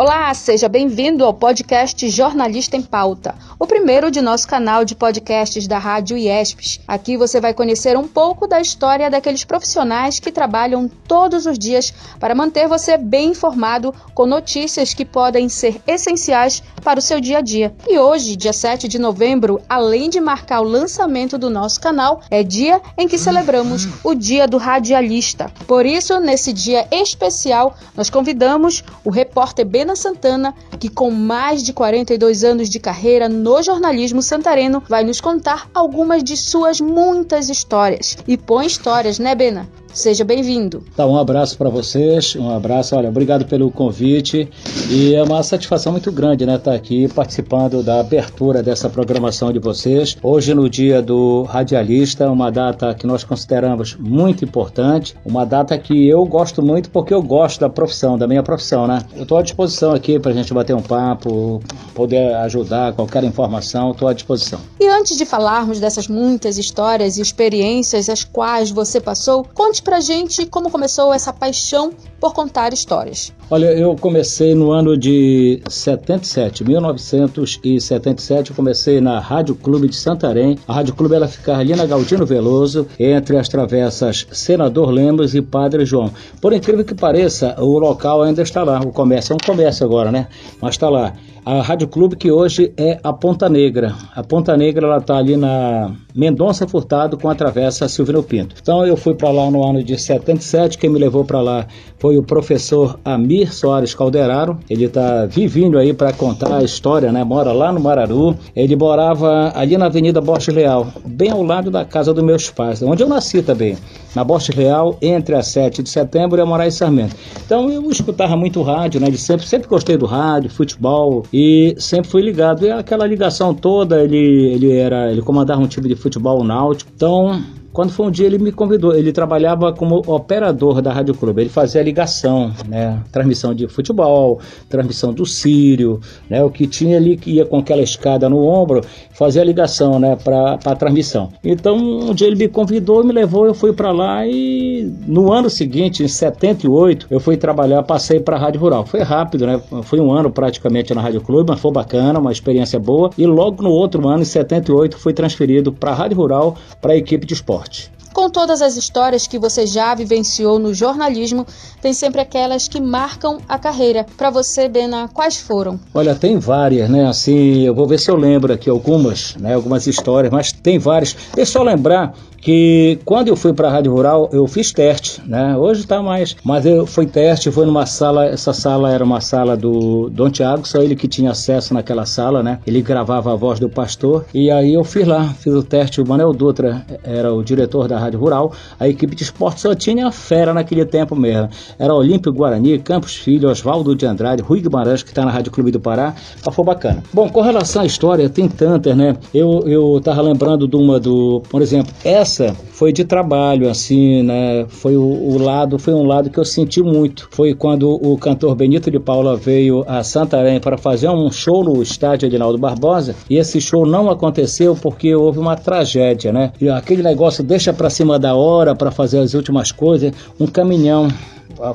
Olá, seja bem-vindo ao podcast Jornalista em Pauta, o primeiro de nosso canal de podcasts da Rádio IESPES. Aqui você vai conhecer um pouco da história daqueles profissionais que trabalham todos os dias para manter você bem informado com notícias que podem ser essenciais para o seu dia a dia. E hoje, dia 7 de novembro, além de marcar o lançamento do nosso canal, é dia em que celebramos o Dia do Radialista. Por isso, nesse dia especial, nós convidamos o repórter Ben Helena Santana, que com mais de 42 anos de carreira no jornalismo santareno, vai nos contar algumas de suas muitas histórias. E põe histórias, né, Bena? Seja bem-vindo. Tá, um abraço para vocês, um abraço, olha, obrigado pelo convite e é uma satisfação muito grande, né, estar tá aqui participando da abertura dessa programação de vocês. Hoje no dia do radialista, uma data que nós consideramos muito importante, uma data que eu gosto muito porque eu gosto da profissão, da minha profissão, né? Eu estou à disposição aqui para a gente bater um papo, poder ajudar, qualquer informação, estou à disposição. E antes de falarmos dessas muitas histórias e experiências as quais você passou, conte Conte pra gente como começou essa paixão por contar histórias. Olha, eu comecei no ano de 77, 1977, eu comecei na Rádio Clube de Santarém. A Rádio Clube ela fica ali na Galdino Veloso, entre as travessas Senador Lemos e Padre João. Por incrível que pareça, o local ainda está lá. O comércio é um comércio agora, né? Mas está lá. A Rádio Clube que hoje é a Ponta Negra. A Ponta Negra ela está ali na Mendonça Furtado com a travessa Silvino Pinto. Então eu fui para lá no ano de 77, quem me levou para lá foi o professor Amir Soares Calderaro. Ele está vivinho aí para contar a história, né? Mora lá no Mararu. Ele morava ali na Avenida Borges Leal, bem ao lado da casa dos meus pais, onde eu nasci também na Borges Real, entre a 7 de setembro e a Moraes Sarmento. Então eu escutava muito rádio, né? Ele sempre, sempre gostei do rádio, futebol e sempre fui ligado. E aquela ligação toda, ele, ele era, ele comandava um time de futebol náutico. Então quando foi um dia, ele me convidou. Ele trabalhava como operador da Rádio Clube. Ele fazia ligação, né? Transmissão de futebol, transmissão do Sírio, né? O que tinha ali que ia com aquela escada no ombro, fazia ligação, né? Para a transmissão. Então, um dia ele me convidou, me levou, eu fui para lá e no ano seguinte, em 78, eu fui trabalhar, passei para a Rádio Rural. Foi rápido, né? Foi um ano praticamente na Rádio Clube, mas foi bacana, uma experiência boa. E logo no outro ano, em 78, fui transferido para a Rádio Rural, para a equipe de esporte morte. Com todas as histórias que você já vivenciou no jornalismo, tem sempre aquelas que marcam a carreira. Para você, Bena, quais foram? Olha, tem várias, né? Assim, eu vou ver se eu lembro aqui algumas, né? Algumas histórias, mas tem várias. Deixa eu lembrar que quando eu fui para a Rádio Rural, eu fiz teste, né? Hoje está mais, mas eu fui teste, foi numa sala, essa sala era uma sala do Dom Tiago, só ele que tinha acesso naquela sala, né? Ele gravava a voz do pastor e aí eu fiz lá, fiz o teste, o Manel Dutra era o diretor da Rádio Rural, a equipe de esporte só tinha fera naquele tempo mesmo. Era Olímpio Guarani, Campos Filho, Oswaldo de Andrade, Rui Guimarães, que está na Rádio Clube do Pará, mas foi bacana. Bom, com relação à história, tem tantas, né? Eu, eu tava lembrando de uma do, por exemplo, essa foi de trabalho, assim, né? Foi o, o, lado, foi um lado que eu senti muito. Foi quando o cantor Benito de Paula veio a Santarém para fazer um show no estádio Edinaldo Barbosa e esse show não aconteceu porque houve uma tragédia, né? E aquele negócio deixa para cima da hora para fazer as últimas coisas, um caminhão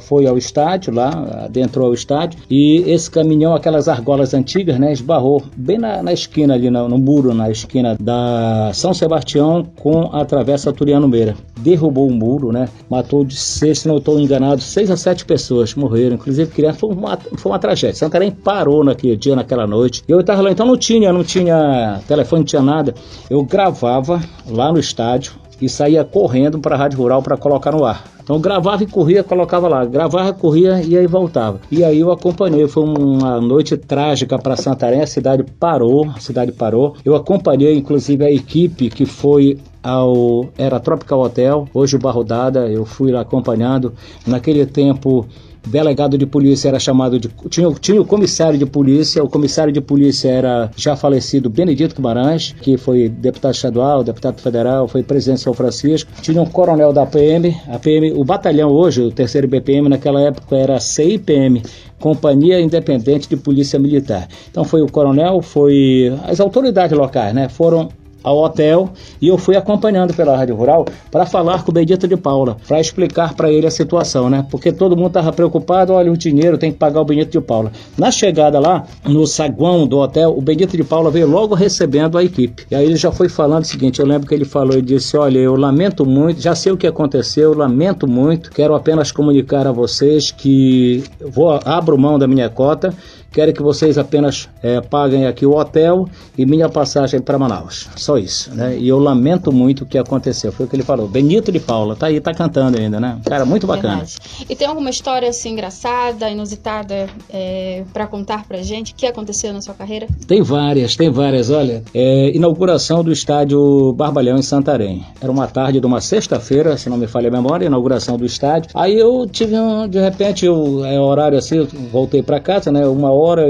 foi ao estádio, lá, adentrou ao estádio, e esse caminhão, aquelas argolas antigas, né, esbarrou bem na, na esquina ali, no, no, muro, na esquina da São Sebastião com a Travessa Turiano Meira. Derrubou o muro, né, matou de seis, se não estou enganado, seis a sete pessoas morreram, inclusive crianças, foi uma, foi uma tragédia. Santarém parou naquele dia, naquela noite. Eu estava lá, então não tinha, não tinha telefone, não tinha nada. Eu gravava lá no estádio, e saía correndo para a Rádio Rural para colocar no ar. Então gravava e corria, colocava lá, gravava, corria e aí voltava. E aí eu acompanhei, foi uma noite trágica para Santarém, a cidade parou, a cidade parou. Eu acompanhei inclusive a equipe que foi ao era Tropical Hotel, hoje o Barro Dada, eu fui lá acompanhando. Naquele tempo delegado de polícia era chamado de. Tinha, tinha o comissário de polícia, o comissário de polícia era já falecido Benedito Guimarães, que foi deputado estadual, deputado federal, foi presidente de São Francisco. Tinha um coronel da PM, a PM, o batalhão hoje, o terceiro BPM, naquela época era CIPM, Companhia Independente de Polícia Militar. Então foi o coronel, foi as autoridades locais, né? Foram ao hotel e eu fui acompanhando pela Rádio Rural para falar com o Benedito de Paula, para explicar para ele a situação, né? Porque todo mundo estava preocupado, olha, o dinheiro tem que pagar o Benedito de Paula. Na chegada lá, no saguão do hotel, o Benedito de Paula veio logo recebendo a equipe. E aí ele já foi falando o seguinte, eu lembro que ele falou e disse, olha, eu lamento muito, já sei o que aconteceu, lamento muito, quero apenas comunicar a vocês que vou abro mão da minha cota Quero que vocês apenas é, paguem aqui o hotel e minha passagem para Manaus. Só isso, né? E eu lamento muito o que aconteceu. Foi o que ele falou. Benito de Paula, tá aí, tá cantando ainda, né? Cara, muito bacana. Verdade. E tem alguma história assim engraçada, inusitada é, para contar pra gente? O que aconteceu na sua carreira? Tem várias, tem várias. Olha, é, inauguração do estádio Barbalhão em Santarém. Era uma tarde de uma sexta-feira, se não me falha a memória, inauguração do estádio. Aí eu tive um, de repente, o é, horário assim, voltei para casa, né? Uma hora hora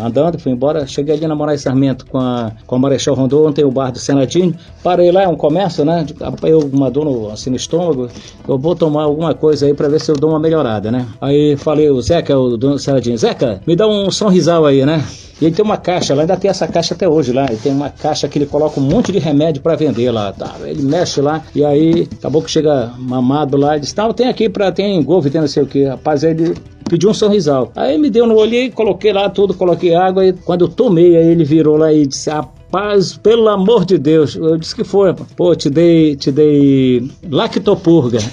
andando, fui embora. Cheguei ali na Moraes Sarmento com a, com a Marechal Rondon, ontem o bar do Senadinho. Parei lá, é um comércio, né? Eu uma dor assim, no estômago. Eu vou tomar alguma coisa aí para ver se eu dou uma melhorada, né? Aí falei, o Zeca, o dono do Senadinho, Zeca, me dá um sonrisal aí, né? E ele tem uma caixa lá, ainda tem essa caixa até hoje lá. Ele tem uma caixa que ele coloca um monte de remédio para vender lá. Tá? Ele mexe lá e aí acabou que chega mamado lá e diz: Não, tem aqui para tem Golf, tem não sei o que. Rapaz, aí ele pediu um sorrisal. Aí me deu no olho, coloquei lá tudo, coloquei água e quando eu tomei, aí ele virou lá e disse: Rapaz, pelo amor de Deus. Eu disse que foi. Pô, te dei, te dei lactopurga.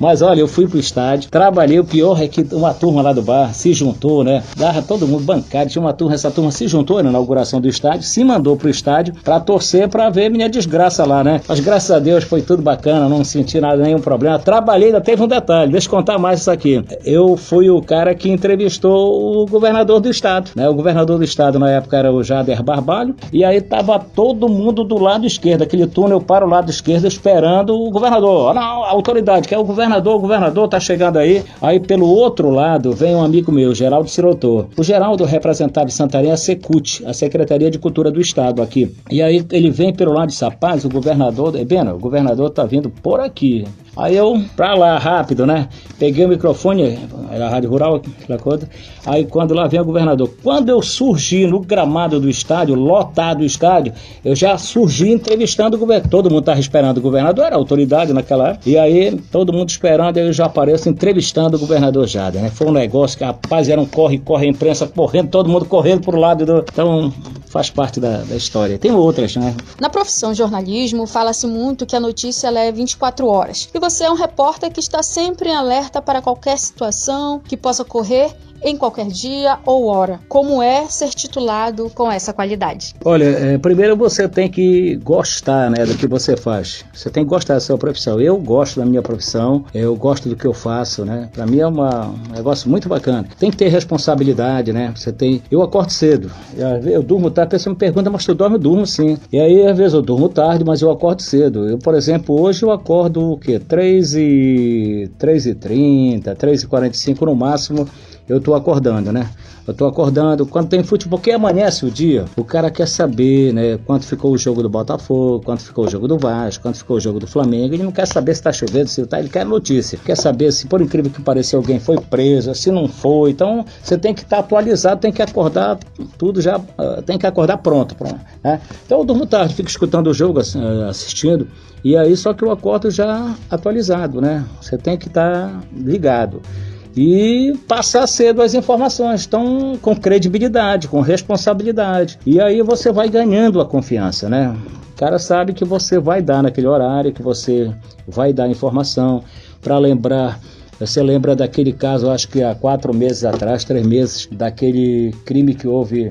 Mas olha, eu fui pro estádio, trabalhei. O pior é que uma turma lá do bar se juntou, né? Dava todo mundo bancário. Tinha uma turma, essa turma se juntou na inauguração do estádio, se mandou pro estádio para torcer para ver minha desgraça lá, né? Mas graças a Deus foi tudo bacana, não senti nada, nenhum problema. Trabalhei, ainda teve um detalhe, deixa eu contar mais isso aqui. Eu fui o cara que entrevistou o governador do estado, né? O governador do estado na época era o Jader Barbalho, e aí tava todo mundo do lado esquerdo, aquele túnel para o lado esquerdo esperando o governador. Não, a autoridade, que é o governador governador, governador tá chegando aí. Aí pelo outro lado vem um amigo meu, Geraldo Sirotor. O Geraldo representava em Santarém a Secult, a Secretaria de Cultura do Estado aqui. E aí ele vem pelo lado de Sapaz, o governador, é bem, o governador tá vindo por aqui. Aí eu, pra lá, rápido, né? Peguei o microfone, era a Rádio Rural, aquela coisa. Aí quando lá vem o governador. Quando eu surgi no gramado do estádio, lotado o estádio, eu já surgi entrevistando o governador. Todo mundo estava esperando o governador, era autoridade naquela época. E aí, todo mundo esperando, eu já apareço entrevistando o governador Jader, né? Foi um negócio que, rapaz, era um corre-corre, a imprensa correndo, todo mundo correndo pro lado do. Então, faz parte da, da história. Tem outras, né? Na profissão jornalismo, fala-se muito que a notícia é 24 horas. E você é um repórter que está sempre em alerta para qualquer situação que possa ocorrer em qualquer dia ou hora. Como é ser titulado com essa qualidade? Olha, é, primeiro você tem que gostar né, do que você faz. Você tem que gostar da sua profissão. Eu gosto da minha profissão, eu gosto do que eu faço, né? Para mim é uma, um negócio muito bacana. Tem que ter responsabilidade, né? Você tem. Eu acordo cedo. Eu, eu durmo tarde. A pessoa me pergunta, mas tu dorme? Eu durmo sim. E aí, às vezes, eu durmo tarde, mas eu acordo cedo. Eu, por exemplo, hoje eu acordo o quê? 3 e, 3 e 30, 3 e 45 no máximo eu estou acordando, né? Eu estou acordando. Quando tem futebol, que amanhece o dia, o cara quer saber, né? Quanto ficou o jogo do Botafogo, quanto ficou o jogo do Vasco, quanto ficou o jogo do Flamengo. Ele não quer saber se está chovendo, se está. Ele quer notícia. Quer saber se, por incrível que pareça, alguém foi preso, se não foi. Então, você tem que estar tá atualizado, tem que acordar tudo já, uh, tem que acordar pronto, pronto. Né? Então, eu durmo tarde, fico escutando o jogo, uh, assistindo. E aí, só que eu acordo já atualizado, né? Você tem que estar tá ligado e passar cedo as informações, então com credibilidade, com responsabilidade. E aí você vai ganhando a confiança, né? O cara sabe que você vai dar naquele horário, que você vai dar informação para lembrar você lembra daquele caso, acho que há quatro meses atrás, três meses, daquele crime que houve,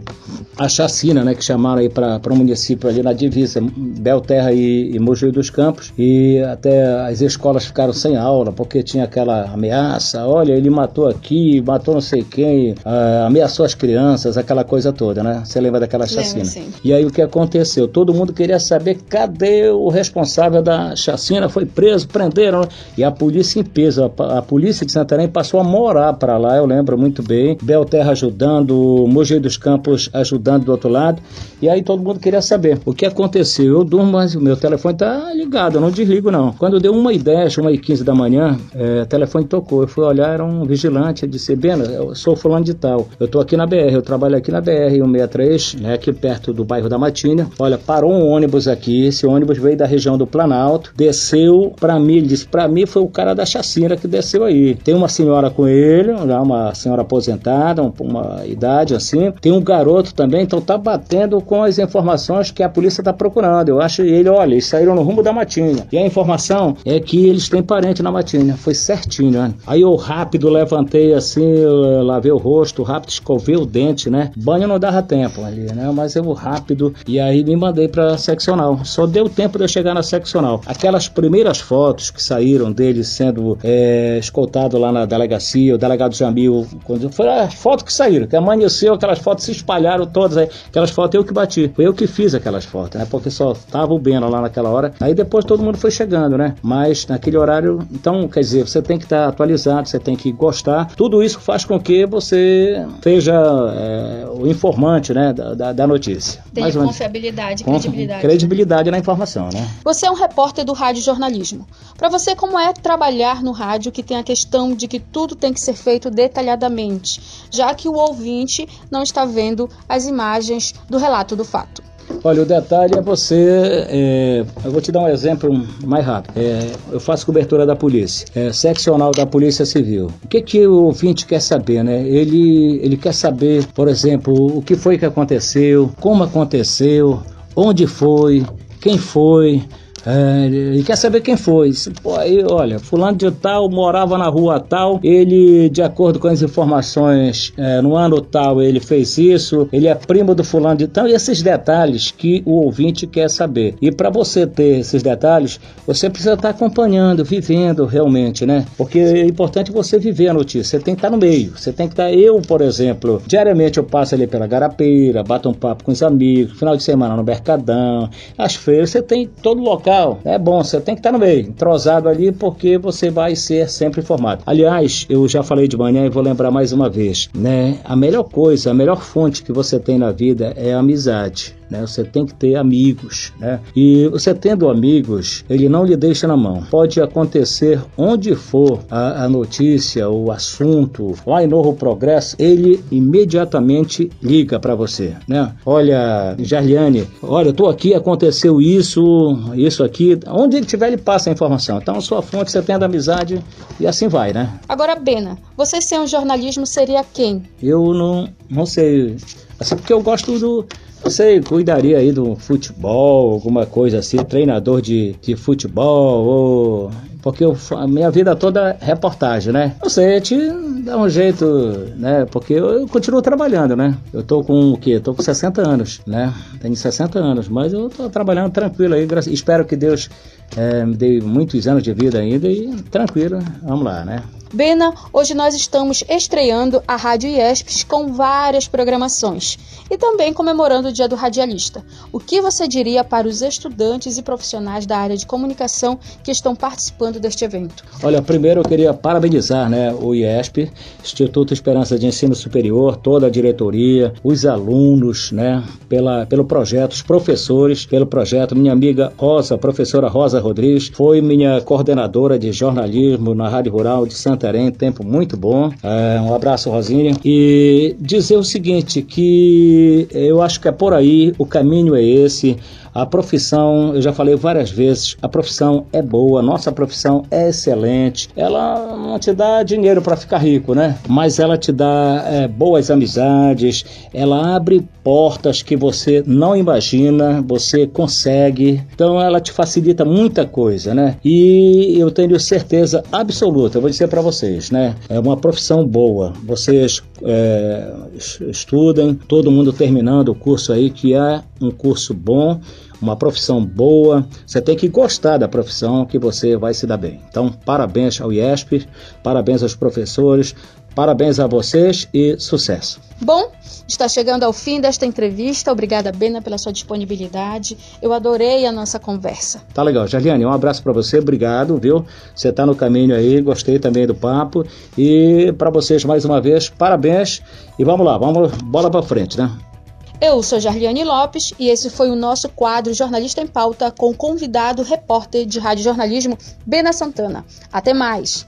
a chacina, né, que chamaram aí para o município ali na divisa, Belterra e, e Mogi dos Campos, e até as escolas ficaram sem aula, porque tinha aquela ameaça, olha, ele matou aqui, matou não sei quem, uh, ameaçou as crianças, aquela coisa toda, né? Você lembra daquela chacina? Lembro, e aí o que aconteceu? Todo mundo queria saber cadê o responsável da chacina, foi preso, prenderam, e a polícia em peso, a, a polícia polícia de Santarém passou a morar para lá, eu lembro muito bem. Belterra ajudando, Mogi dos Campos ajudando do outro lado. E aí todo mundo queria saber o que aconteceu. Eu durmo, mas o meu telefone tá ligado, eu não desligo não. Quando deu uma e dez, uma e quinze da manhã, é, o telefone tocou. Eu fui olhar, era um vigilante. Eu disse, Bena, eu sou fulano de tal. Eu tô aqui na BR, eu trabalho aqui na BR 163, né, aqui perto do bairro da Matinha. Olha, parou um ônibus aqui. Esse ônibus veio da região do Planalto, desceu para mim. Ele disse, para mim foi o cara da chacina que desceu Tem uma senhora com ele, uma senhora aposentada, uma idade assim. Tem um garoto também, então tá batendo com as informações que a polícia tá procurando. Eu acho ele, olha, eles saíram no rumo da Matinha. E a informação é que eles têm parente na Matinha. Foi certinho, né? Aí eu rápido levantei assim, lavei o rosto, rápido escovei o dente, né? Banho não dava tempo ali, né? Mas eu rápido e aí me mandei pra seccional. Só deu tempo de eu chegar na seccional. Aquelas primeiras fotos que saíram dele sendo é, escoltado lá na delegacia, o delegado Jamil, quando foi a foto que saíram, que amanheceu, aquelas fotos se espalharam todas aí. Aquelas fotos eu que bati. Foi eu que fiz aquelas fotos, né? Porque só tava o Bena lá naquela hora. Aí depois todo mundo foi chegando, né? Mas naquele horário, então, quer dizer, você tem que estar atualizado, você tem que gostar. Tudo isso faz com que você seja é, o informante, né? Da, da, da notícia. Tem Mais confiabilidade, credibilidade. Credibilidade na informação, né? Você é um repórter do rádio jornalismo. Para você, como é trabalhar no rádio que tem a questão de que tudo tem que ser feito detalhadamente, já que o ouvinte não está vendo as imagens do relato do fato? Olha, o detalhe é você. É, eu vou te dar um exemplo mais rápido. É, eu faço cobertura da polícia, é, seccional da Polícia Civil. O que, que o ouvinte quer saber, né? Ele, ele quer saber, por exemplo, o que foi que aconteceu, como aconteceu, onde foi, quem foi. É, ele quer saber quem foi. Pô, aí, olha, fulano de tal morava na rua tal, ele, de acordo com as informações, é, no ano tal ele fez isso, ele é primo do fulano de tal, e esses detalhes que o ouvinte quer saber. E para você ter esses detalhes, você precisa estar acompanhando, vivendo realmente, né? Porque é importante você viver a notícia, você tem que estar no meio, você tem que estar. Eu, por exemplo, diariamente eu passo ali pela garapeira, bato um papo com os amigos, final de semana no Mercadão, as feiras, você tem todo local é bom, você tem que estar no meio, entrosado ali, porque você vai ser sempre informado. Aliás, eu já falei de manhã e vou lembrar mais uma vez, né? A melhor coisa, a melhor fonte que você tem na vida é a amizade né? Você tem que ter amigos, né? E você tendo amigos, ele não lhe deixa na mão. Pode acontecer onde for a, a notícia, o assunto, lá em Novo Progresso, ele imediatamente liga para você, né? Olha, Jarliane, olha, eu tô aqui, aconteceu isso, isso aqui. Onde ele tiver, ele passa a informação. Então, a sua fonte, você tem a amizade e assim vai, né? Agora, Bena, você ser um jornalismo seria quem? Eu não, não sei. Assim, porque eu gosto do você cuidaria aí do futebol, alguma coisa assim, treinador de, de futebol, ou... porque eu, a minha vida toda é reportagem, né? Você te dá um jeito, né? Porque eu, eu, continuo trabalhando, né? Eu tô com o quê? Tô com 60 anos, né? Tenho 60 anos, mas eu tô trabalhando tranquilo aí. Espero que Deus é, me dê muitos anos de vida ainda e tranquilo, vamos lá, né? Bena, hoje nós estamos estreando a Rádio IESPES com várias programações e também comemorando o Dia do Radialista. O que você diria para os estudantes e profissionais da área de comunicação que estão participando deste evento? Olha, primeiro eu queria parabenizar né, o IESP, Instituto Esperança de Ensino Superior, toda a diretoria, os alunos, né, pela, pelo projeto, os professores, pelo projeto. Minha amiga Rosa, professora Rosa Rodrigues, foi minha coordenadora de jornalismo na Rádio Rural de Santa Santarém, tempo muito bom. É, um abraço, Rosinha. E dizer o seguinte, que eu acho que é por aí, o caminho é esse. A profissão, eu já falei várias vezes, a profissão é boa, nossa profissão é excelente. Ela não te dá dinheiro para ficar rico, né? Mas ela te dá é, boas amizades, ela abre portas que você não imagina, você consegue. Então ela te facilita muita coisa, né? E eu tenho certeza absoluta, eu vou dizer para vocês, né? É uma profissão boa. Vocês é, estudem, todo mundo terminando o curso aí, que é um curso bom uma profissão boa, você tem que gostar da profissão que você vai se dar bem. Então, parabéns ao IESP, parabéns aos professores, Parabéns a vocês e sucesso. Bom, está chegando ao fim desta entrevista. Obrigada, Bena, pela sua disponibilidade. Eu adorei a nossa conversa. Tá legal. Jaliane, um abraço para você. Obrigado, viu? Você está no caminho aí. Gostei também do papo. E para vocês, mais uma vez, parabéns. E vamos lá, vamos bola para frente, né? Eu sou Jarliane Lopes e esse foi o nosso quadro Jornalista em Pauta com o convidado repórter de rádio jornalismo Bena Santana. Até mais!